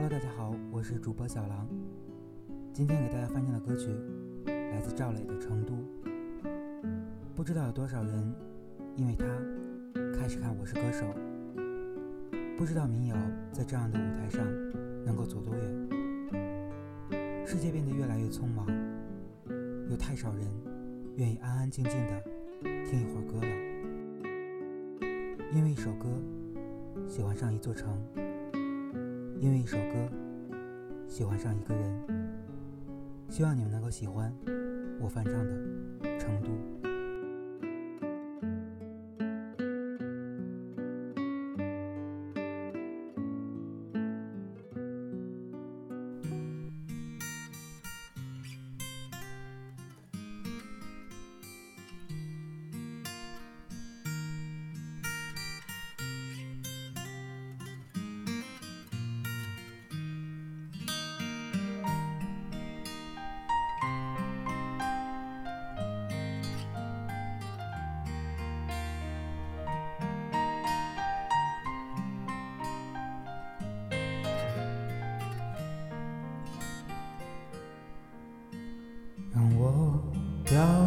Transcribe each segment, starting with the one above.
Hello，大家好，我是主播小狼。今天给大家翻唱的歌曲来自赵磊的《成都》。不知道有多少人因为他开始看《我是歌手》，不知道民谣在这样的舞台上能够走多远。世界变得越来越匆忙，有太少人愿意安安静静的听一会儿歌了。因为一首歌，喜欢上一座城。因为一首歌，喜欢上一个人。希望你们能够喜欢我翻唱的《成都》。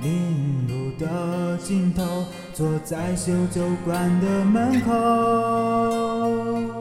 林路的尽头，坐在修酒馆的门口。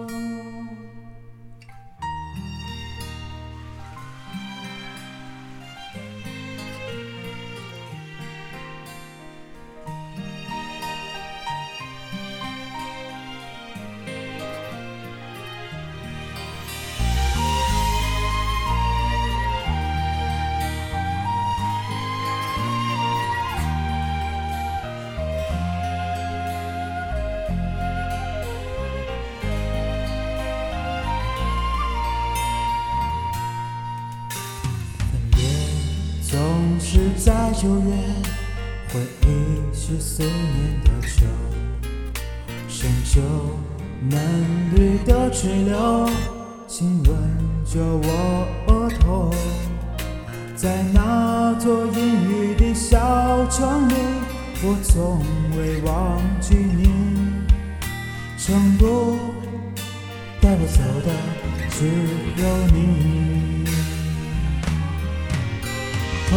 是在九月，回忆是思念的愁，深秋嫩绿的垂柳，亲吻着我额头，在那座阴雨的小城里，我从未忘记你。成都带不走的只有你。